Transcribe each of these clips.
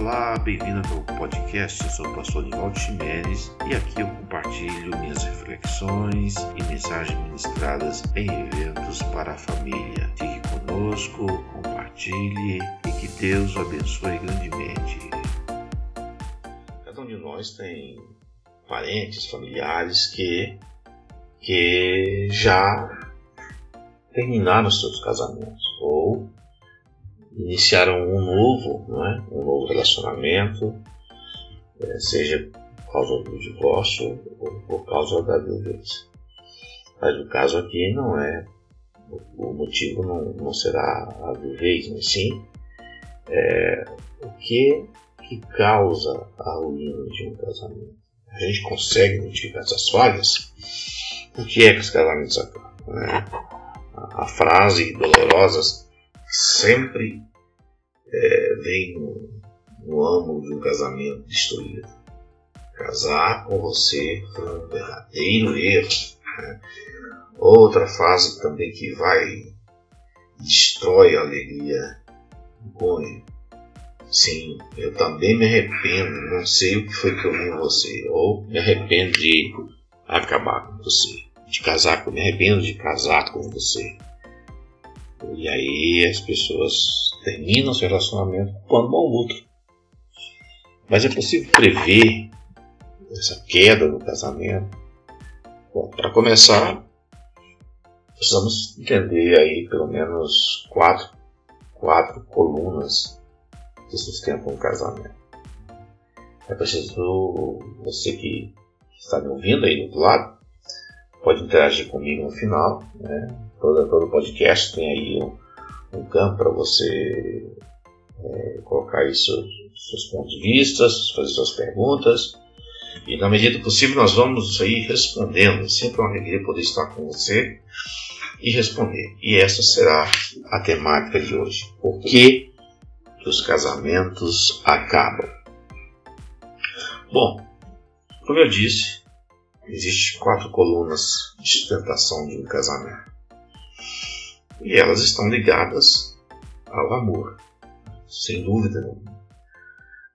Olá, bem-vindo ao podcast. Eu sou o pastor Nivaldo Ximenes e aqui eu compartilho minhas reflexões e mensagens ministradas em eventos para a família. Fique conosco, compartilhe e que Deus o abençoe grandemente. Cada um de nós tem parentes, familiares que, que já terminaram seus casamentos ou iniciaram um novo, não é? um novo relacionamento, é, seja por causa do divórcio ou por causa da viuvez. Mas o caso aqui não é, o motivo não, não será a viuvez, mas sim é, o que, que causa a ruína de um casamento. A gente consegue identificar essas falhas, por que é que os casamentos acabam? Né? A, a frase dolorosa sempre é, vem no, no âmago de um casamento destruído. Casar com você foi um verdadeiro erro. Né? Outra fase também que vai destrói a alegria do cônjuge. Sim, eu também me arrependo, não sei o que foi que eu vi em você, ou me arrependo de acabar com você, de casar com, me arrependo de casar com você. E aí as pessoas terminam seu relacionamento culpando um ao outro. Mas é possível prever essa queda no casamento? Bom, para começar, precisamos entender aí pelo menos quatro, quatro colunas que sustentam o casamento. É preciso, você que está me ouvindo aí do outro lado, pode interagir comigo no final, né? Todo, todo podcast tem aí um, um campo para você é, colocar aí seus, seus pontos de vista, fazer suas perguntas. E na medida possível nós vamos aí respondendo. Sempre uma alegria poder estar com você e responder. E essa será a temática de hoje. Por que os casamentos acabam? Bom, como eu disse, existem quatro colunas de sustentação de um casamento e elas estão ligadas ao amor, sem dúvida nenhuma.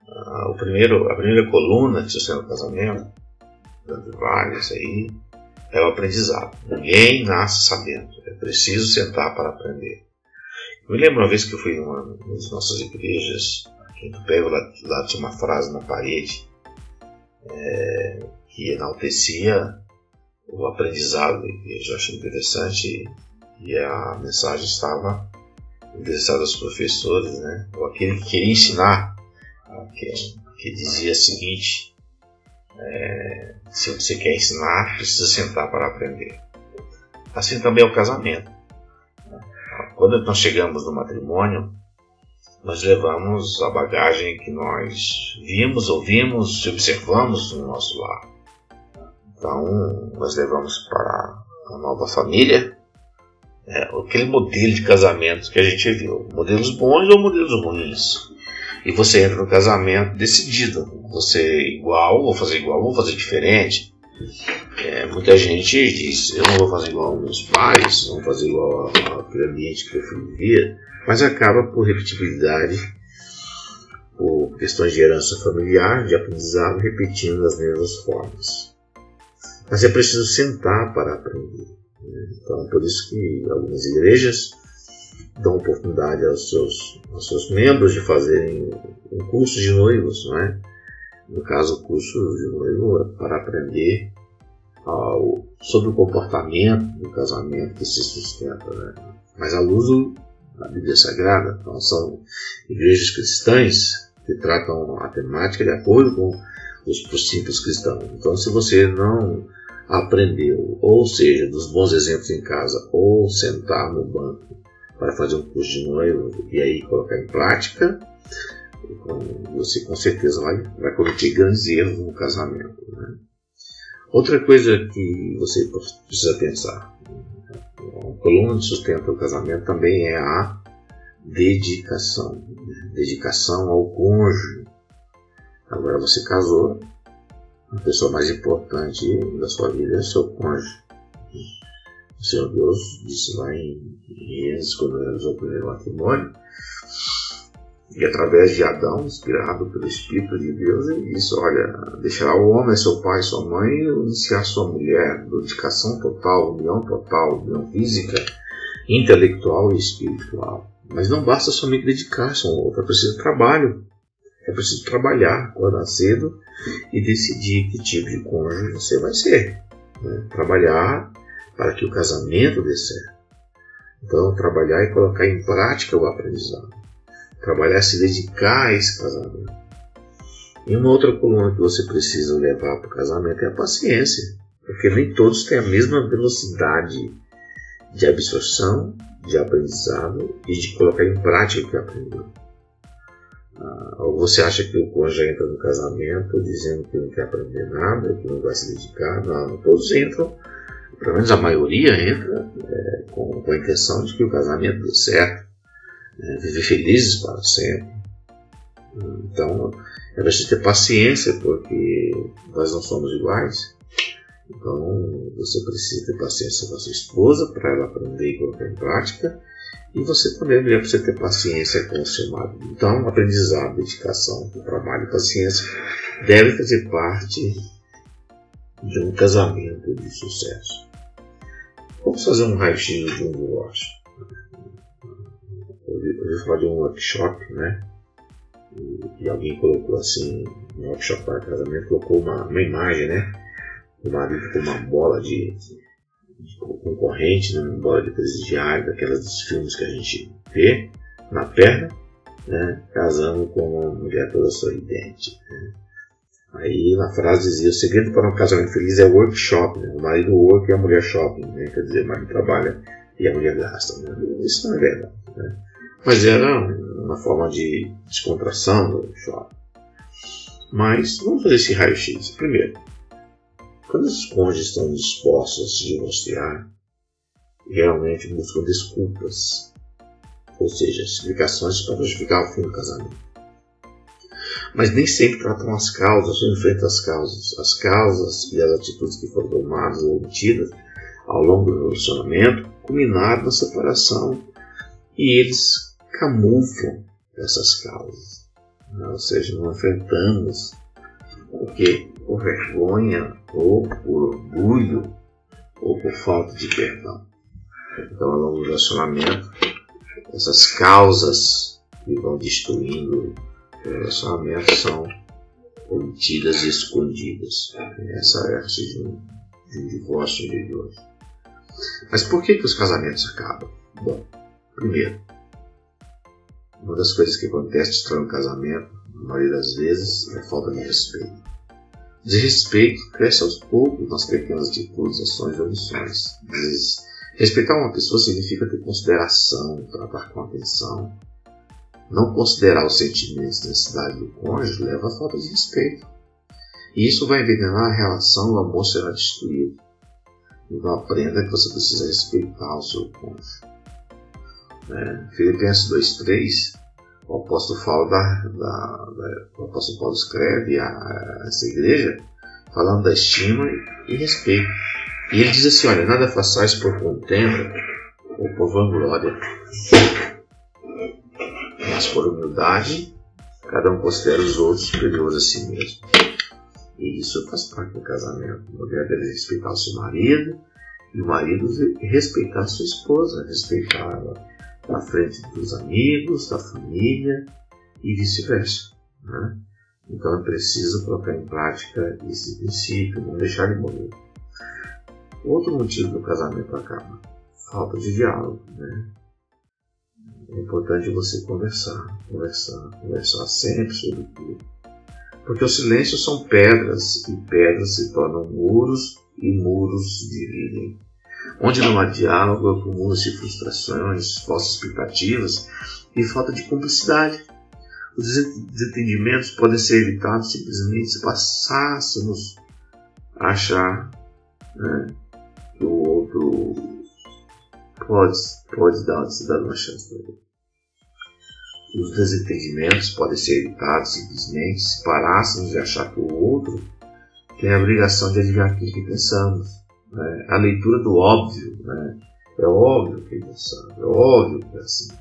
Ah, o primeiro, a primeira coluna que sustenta o casamento, dando várias aí, é o aprendizado. Ninguém nasce sabendo, é preciso sentar para aprender. Eu me lembro uma vez que eu fui em uma das nossas igrejas, aqui Tupé, lá, lá tinha uma frase na parede é, que enaltecia o aprendizado da igreja. Eu achei interessante e a mensagem estava endereçada aos professores, né? ou aquele que queria ensinar, que, que dizia o seguinte: é, se você quer ensinar, precisa sentar para aprender. Assim também é o casamento. Quando nós chegamos no matrimônio, nós levamos a bagagem que nós vimos, ouvimos observamos no nosso lar. Então, nós levamos para a nova família é, aquele modelo de casamento que a gente viu. Modelos bons ou modelos ruins. E você entra no casamento decidido. Você igual, vou fazer igual, vou fazer diferente. É, muita gente diz, eu não vou fazer igual aos meus pais, não vou fazer igual aquele ambiente que eu fui viver, mas acaba por repetibilidade, por questões de herança familiar, de aprendizado, repetindo as mesmas formas. Mas é preciso sentar para aprender. Então, por isso que algumas igrejas dão oportunidade aos seus, aos seus membros de fazerem um curso de noivos, não é? No caso, o curso de noivo é para aprender ao, sobre o comportamento do casamento que se sustenta, né? Mas à luz da Bíblia Sagrada, então são igrejas cristãs que tratam a temática de acordo com os princípios cristãos. Então, se você não aprendeu, ou seja, dos bons exemplos em casa, ou sentar no banco para fazer um curso de noivo e aí colocar em prática, você com certeza vai, vai cometer grandes erros no casamento. Né? Outra coisa que você precisa pensar, a coluna de sustento do casamento também é a dedicação, né? dedicação ao cônjuge. Agora você casou, a pessoa mais importante da sua vida é seu cônjuge. O Senhor Deus disse lá em Gênesis, quando realizou o primeiro matrimônio, E através de Adão, inspirado pelo Espírito de Deus, ele disse: Olha, deixará o homem, seu pai sua mãe, e iniciar sua mulher, dedicação total, união total, união física, intelectual e espiritual. Mas não basta somente dedicar-se a um outro, é preciso trabalho. É preciso trabalhar, acordar cedo e decidir que tipo de cônjuge você vai ser. Né? Trabalhar para que o casamento dê certo. Então, trabalhar e colocar em prática o aprendizado. Trabalhar se dedicar a esse casamento. E uma outra coluna que você precisa levar para o casamento é a paciência. Porque nem todos têm a mesma velocidade de absorção, de aprendizado e de colocar em prática o que aprendeu. Ah, ou você acha que o cônjuge entra no casamento dizendo que não quer aprender nada, que não vai se dedicar? Não, todos entram, pelo menos a maioria entra é, com, com, a intenção de que o casamento dê certo, é, viver felizes para sempre. Então é preciso ter paciência, porque nós não somos iguais. Então você precisa ter paciência com a sua esposa para ela aprender e colocar em prática e você também mulher precisa ter paciência com o seu marido. Então, aprendizado, dedicação, trabalho e paciência deve fazer parte de um casamento de sucesso. Vamos fazer um raio-x de um divórcio. Eu ouvi falar de um workshop, né? E, alguém colocou assim, um workshop para casamento, colocou uma, uma imagem, né? O marido com uma bola de concorrente, né, bola de presidiário, daquelas dos filmes que a gente vê na perna, né, casando com uma mulher toda sorridente. Né. Aí na frase dizia: o segredo para um casamento feliz é workshop, né? o marido work e a mulher shopping, né? quer dizer, o marido trabalha e a mulher gasta. Né? Isso não é verdade. Né? Mas era uma forma de descontração do shopping. Mas vamos fazer esse raio-x. Primeiro, quando os cônjuges estão dispostos a se divorciar, realmente buscam desculpas, ou seja, explicações para justificar o fim do casamento. Mas nem sempre tratam as causas ou enfrentam as causas. As causas e as atitudes que foram tomadas ou omitidas ao longo do relacionamento culminaram na separação e eles camuflam essas causas. Né? Ou seja, não enfrentamos porque por vergonha ou por orgulho ou por falta de perdão. Então, ao longo do relacionamento, essas causas que vão destruindo o relacionamento são omitidas e escondidas. Essa é a de um, de um divórcio de hoje. Mas por que, que os casamentos acabam? Bom, primeiro, uma das coisas que acontece destrói um casamento, na maioria das vezes, é falta de respeito. Desrespeito cresce aos poucos nas pequenas atitudes, ações e omissões. Respeitar uma pessoa significa ter consideração, tratar com atenção. Não considerar os sentimentos e necessidades do cônjuge leva à falta de respeito. E isso vai envenenar a relação e o amor será destruído. Então aprenda que você precisa respeitar o seu cônjuge. É, Filipenses 2.3 o apóstolo fala da, da, da, o apóstolo Paulo escreve a, a, essa igreja falando da estima e respeito. E ele diz assim: olha, nada façais por contenda ou por vanglória, mas por humildade, cada um considera os outros superiores a si mesmo. E isso faz parte do casamento. A mulher deve respeitar o seu marido e o marido respeitar a sua esposa, respeitá-la na frente dos amigos, da família e vice-versa. Né? Então é preciso colocar em prática esse princípio, não deixar ele morrer. Outro motivo do casamento acaba, falta de diálogo. Né? É importante você conversar, conversar, conversar sempre sobre tudo. Porque os silêncios são pedras e pedras se tornam muros e muros dividem. Onde não há diálogo, acumulam-se frustrações, falsas expectativas e falta de cumplicidade. Os desentendimentos podem ser evitados simplesmente se passássemos a achar né, que o outro pode, pode dar, uma chance para ele. Os desentendimentos podem ser evitados simplesmente se parássemos de achar que o outro tem a obrigação de adivinhar aquilo que pensamos né? a leitura do óbvio. Né? É óbvio que ele sabe, é óbvio que é assim.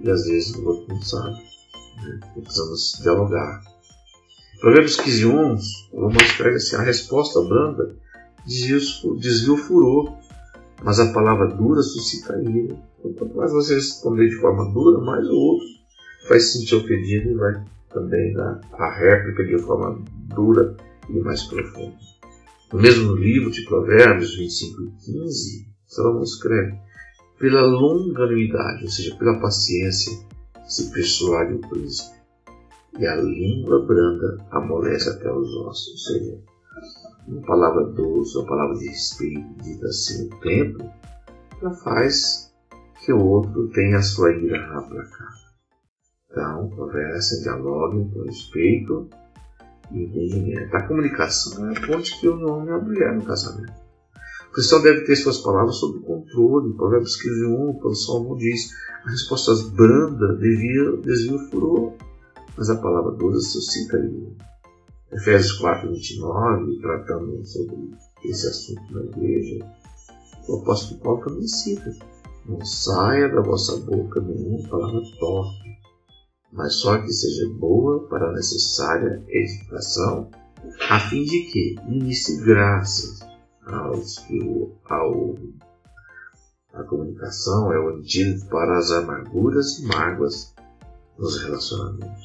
E às vezes o outro não sabe. Né? Precisamos dialogar. Provérbios 15, 11, Salomão escreve assim: a resposta branda desvia o furor, mas a palavra dura suscita ira. Então, quanto mais você responder de forma dura, mais o outro vai se sentir ofendido e vai também dar a réplica de forma dura e mais profunda. No mesmo livro de Provérbios 25 e 15, Salomão escreve: pela longanimidade, ou seja, pela paciência, se persuade o príncipe, e a língua branda amolece até os ossos. Ou seja, uma palavra doce, uma palavra de respeito, dita assim no tempo, ela faz que o outro tenha a sua ira aplacada. Então, conversa, dialogue com respeito entendimento. A comunicação é a ponte que une o homem e a mulher no casamento. O cristão deve ter suas palavras sob controle. Provérbios 15, 1, o Salmo diz: a resposta branda devia desvia o furor, mas a palavra doce suscita ira. Efésios 4, 29, tratando sobre esse assunto na igreja, o apóstolo Paulo também cita: Não saia da vossa boca nenhuma palavra torta, mas só que seja boa para a necessária edificação, a fim de que inicie graças aos que o, ao, a comunicação é o antídoto para as amarguras e mágoas nos relacionamentos.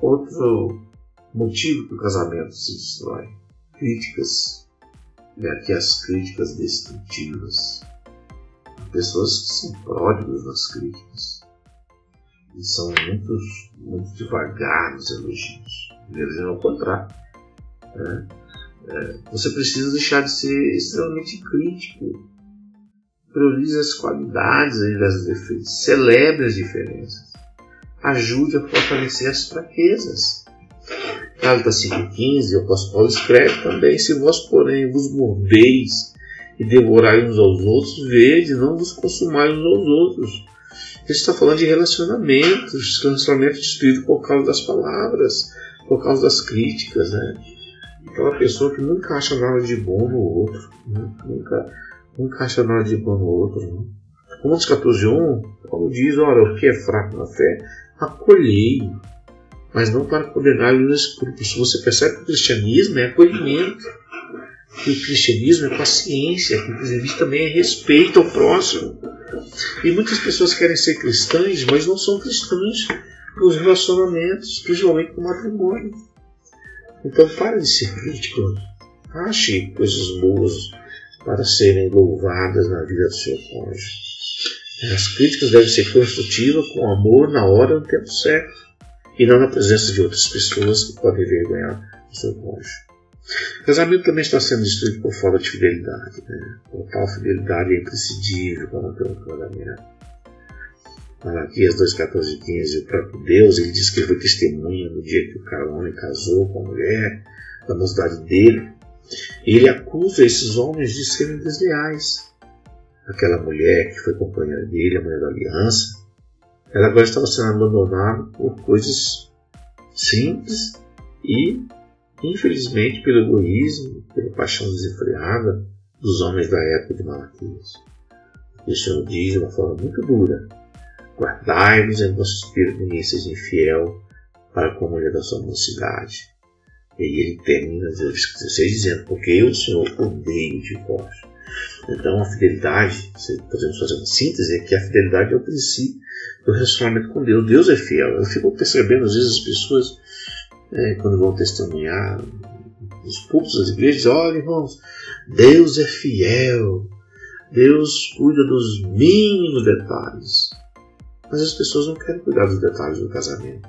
Outro motivo que o casamento se destrói: críticas. E aqui as críticas destrutivas. Pessoas que são pródigos nas críticas e são muito, muito devagar nos elogios. Eles ao contrário. Né? É, você precisa deixar de ser extremamente crítico. Priorize as qualidades ao invés dos defeitos. Celebre as diferenças ajude a fortalecer as fraquezas. Gálatas 5,15, o apóstolo escreve também: Se vós, porém, vos mordeis e devorai uns aos outros, vede, não vos consumai uns aos outros. Ele está falando de relacionamentos, relacionamento destruído por causa das palavras, por causa das críticas, né? Aquela pessoa que nunca acha nada de bom no outro, né? nunca, nunca acha nada de bom no outro. Né? Romanos 14, 1, Paulo diz: Ora, o que é fraco na fé, acolhei, mas não para condenar os grupos. Você percebe que o cristianismo é acolhimento, que o cristianismo é paciência, que o cristianismo também é respeito ao próximo. E muitas pessoas querem ser cristãs, mas não são cristãs nos relacionamentos, principalmente no matrimônio. Então pare de ser crítico. Ache coisas boas para serem louvadas na vida do seu cônjuge. As críticas devem ser construtivas, com amor, na hora, no tempo certo, e não na presença de outras pessoas que podem envergonhar o seu cônjuge. Casamento também está sendo destruído por falta de fidelidade. Né? Total fidelidade é imprescindível para manter um casamento. Malaquias 2, 14 e 15, o próprio Deus, ele diz que ele foi testemunha no dia que o homem casou com a mulher, da mocidade dele. E ele acusa esses homens de serem desleais aquela mulher que foi companheira dele, a mulher da aliança, ela agora estava sendo abandonada por coisas simples e, infelizmente, pelo egoísmo, pela paixão desenfreada dos homens da época de Malaquias. O Senhor diz de uma forma muito dura: Guardai-vos em vosso espírito, ninguém seja infiel para com a mulher da sua mocidade. E ele termina, versículo 16, dizendo: Porque eu, Senhor, odeio de vós então, a fidelidade, podemos fazer uma síntese, é que a fidelidade é o princípio do relacionamento com Deus. Deus é fiel. Eu fico percebendo, às vezes, as pessoas, é, quando vão testemunhar nos púlpitos das igrejas, olha, irmãos, Deus é fiel. Deus cuida dos mínimos detalhes. Mas as pessoas não querem cuidar dos detalhes do casamento.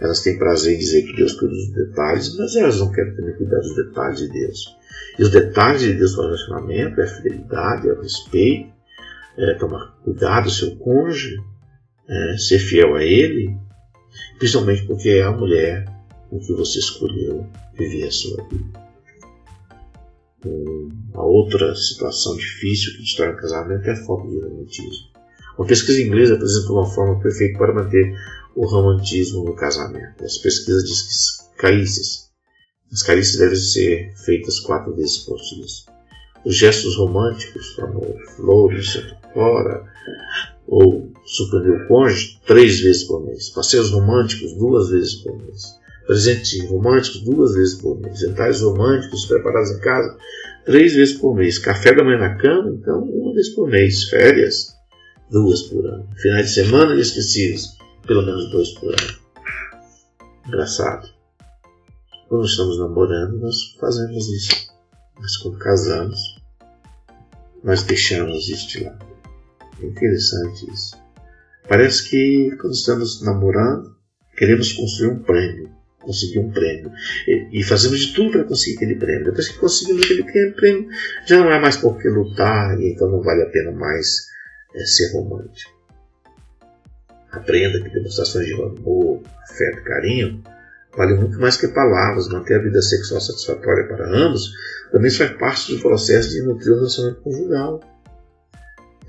Elas têm prazer em dizer que Deus cuida dos detalhes, mas elas não querem também cuidar dos detalhes de Deus. E os detalhes de Deus no relacionamento é a fidelidade, é o respeito, é tomar cuidado do seu cônjuge, é ser fiel a ele, principalmente porque a mulher com que você escolheu viver a sua vida. Uma outra situação difícil que destrói o casamento é a falta de romantismo. Uma pesquisa inglesa apresenta uma forma perfeita para manter o romantismo no casamento. Essa pesquisa diz que carícias as carícias devem ser feitas quatro vezes por dia. Os gestos românticos, como flores, fora, ou surpreender o cônjuge três vezes por mês. Passeios românticos duas vezes por mês. Presentes românticos duas vezes por mês. Jantares românticos preparados em casa três vezes por mês. Café da manhã na cama, então, uma vez por mês. Férias, duas por ano. Finais de semana inesquecíveis, pelo menos dois por ano. Engraçado. Quando estamos namorando, nós fazemos isso. Mas quando casamos, nós deixamos isso de lado. Interessante isso. Parece que quando estamos namorando, queremos construir um prêmio, conseguir um prêmio. E, e fazemos de tudo para conseguir aquele prêmio. Depois que conseguimos aquele prêmio, já não é mais por que lutar, e então não vale a pena mais é, ser romântico. Aprenda que demonstrações de amor, afeto, carinho vale muito mais que palavras. Manter a vida sexual satisfatória para ambos também faz parte do processo de nutrir o relacionamento conjugal.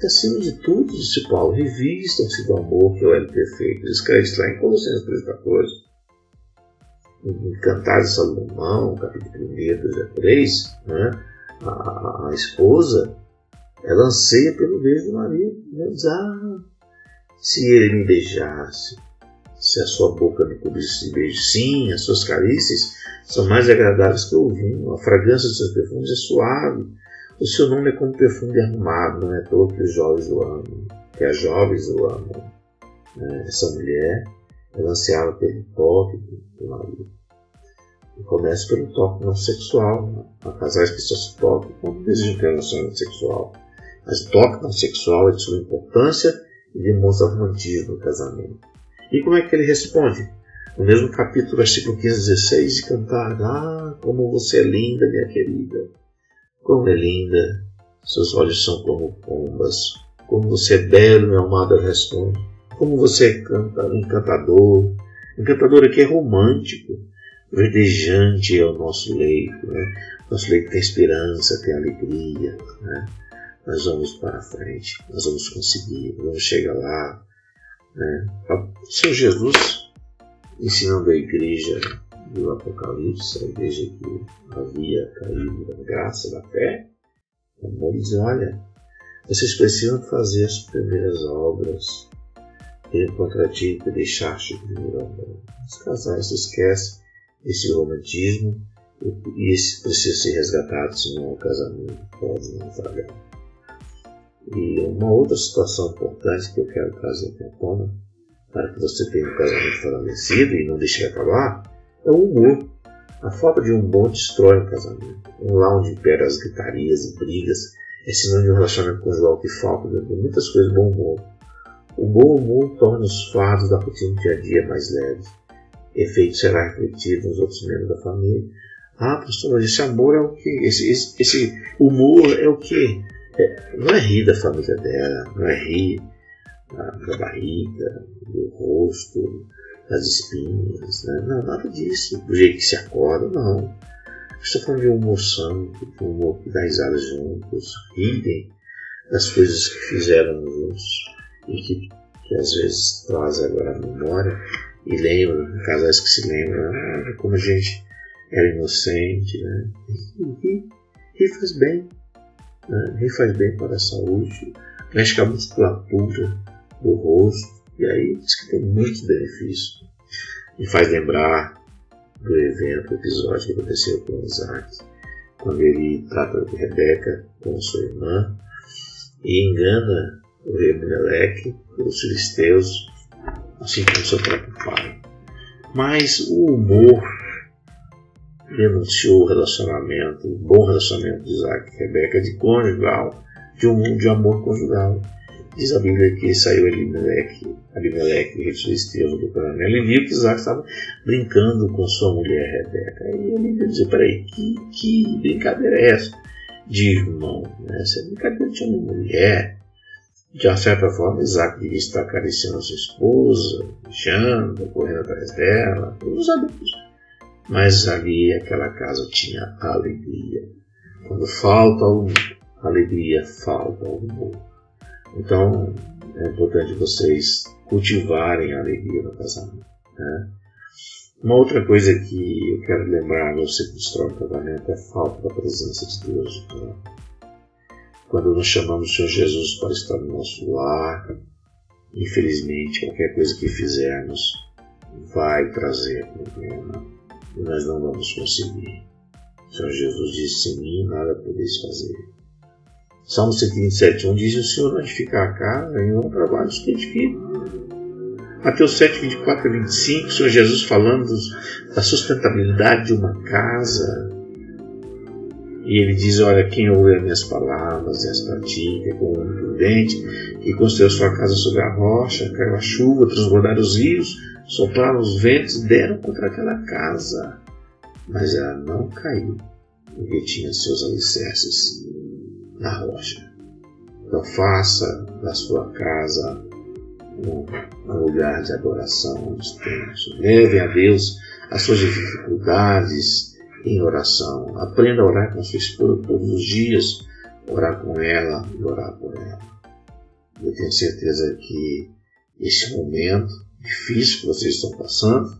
E acima de tudo, disse Paulo, revistam-se do amor que é o L perfeito. Escreve lá em Colossenses 3,14. Em Cantares de Salomão, capítulo 1, 2 a 3, né? a, a, esposa ela anseia pelo beijo do marido. Ela diz, ah, se ele me beijasse, se a sua boca me cobrisse de beijo, sim, as suas carícias são mais agradáveis que o vinho, a fragrância dos seus perfumes é suave, o seu nome é como perfume arrumado, não é todo que os jovens o amam, que as jovens o amam. Né? Essa mulher, ela ansiava pelo toque do marido. E começa pelo toque não sexual. Né? Há casais que só se tocam quando desejam ter relacionamento sexual. Mas o toque não sexual é de sua importância e demonstra romantismo no casamento. E como é que ele responde? No mesmo capítulo, versículo 15, 16, de cantar: Ah, como você é linda, minha querida! Como é linda! Seus olhos são como pombas. Como você é belo, meu amado, responde. Como você é encantador. Encantador aqui é romântico. Verdejante é o nosso leito. Né? Nosso leito tem esperança, tem alegria. Né? Nós vamos para frente, nós vamos conseguir, vamos chegar lá. Né? O Senhor Jesus ensinando a igreja do Apocalipse, a igreja que havia caído da graça, da fé, ele diz, olha, vocês precisam fazer as primeiras obras. Ele contra ti que deixaste o primeiro amor. Os casais esquecem esse romantismo e esse precisa ser resgatado, senão o casamento pode falhar. E uma outra situação importante que eu quero trazer aqui à tona, para que você tenha um casamento fortalecido e não deixe de acabar, é o humor. A falta de um bom destrói um casamento. Um lá onde impera as gritarias e brigas é sinônimo de um relacionamento conjugal que falta de muitas coisas bom humor. O bom humor torna os fardos da rotina do dia a dia mais leves. Efeito será refletido nos outros membros da família. Ah, pastor, mas esse amor é o que? Esse, esse, esse humor é o que? É, não é rir da família dela, não é rir da, da barriga, do rosto, das espinhas, né? não, nada disso, do jeito que se acorda, não. Estou falando de um humor santo, de um humor que dá risada juntos, rirem das coisas que fizeram juntos e que, que às vezes traz agora a memória e lembra, casais que se lembram, ah, como a gente era inocente, né? E, e, e faz bem, né? rir faz bem para a saúde, mexe com a musculatura do rosto, e aí diz que tem muitos benefícios. Me faz lembrar do evento, do episódio que aconteceu com Isaac, quando ele trata de Rebeca com sua irmã e engana o rei Meleque, os filisteus, assim como seu próprio pai. Mas o humor denunciou o relacionamento, o bom relacionamento de Isaac e Rebeca de conjugal, de um mundo de amor conjugal. Diz a Bíblia que saiu Elimelec, rei dos filisteus, do coronel, e viu que Isaac estava brincando com sua mulher Rebeca. E ele disse, peraí, que, que brincadeira é essa de irmão? Né? Essa brincadeira de uma mulher. De certa forma, Isaac devia estar acariciando sua esposa, beijando, correndo atrás dela, todos adultos. Mas ali aquela casa tinha alegria. Quando falta o alegria, falta o humor. Então é importante vocês cultivarem a alegria no casamento. Né? Uma outra coisa que eu quero lembrar você que destrói o casamento é a falta da presença de Deus. Quando nós chamamos o Senhor Jesus para estar no nosso lar, Infelizmente, qualquer coisa que fizermos vai trazer problema e nós não vamos conseguir. O Senhor Jesus disse: Sem mim nada podeis fazer. Salmo 127, 1 diz: O Senhor não edificar a casa, em um trabalho que edifica. Mateus 7, 24 a 25, o Senhor Jesus falando da sustentabilidade de uma casa. E ele diz: Olha, quem ouve as minhas palavras e as pratica com um prudente, que construiu sua casa sobre a rocha, caiu a chuva, transbordaram os rios, sopraram os ventos, deram contra aquela casa, mas ela não caiu, porque tinha seus alicerces na rocha. Então faça da sua casa um, lugar de adoração extenso. Leve a Deus as suas dificuldades em oração. Aprenda a orar com sua esposa todos os dias, orar com ela e orar por ela. Eu tenho certeza que esse momento difícil que vocês estão passando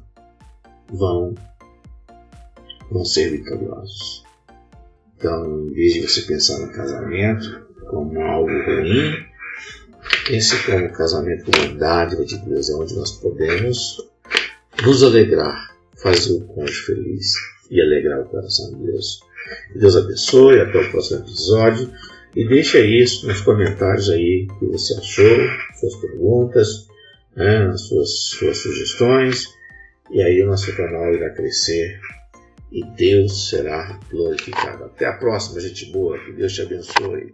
vão, vão ser vitoriosos. Então, em vez de você pensar no casamento como algo ruim, pense como casamento como uma dádiva de Deus, onde nós podemos nos alegrar, fazer o cônjuge feliz e alegrar o coração de Deus. Que Deus abençoe, até o próximo episódio. E deixa isso nos comentários aí o que você achou, suas perguntas, né, as suas, suas sugestões. E aí o nosso canal irá crescer e Deus será glorificado. Até a próxima, gente boa. Que Deus te abençoe.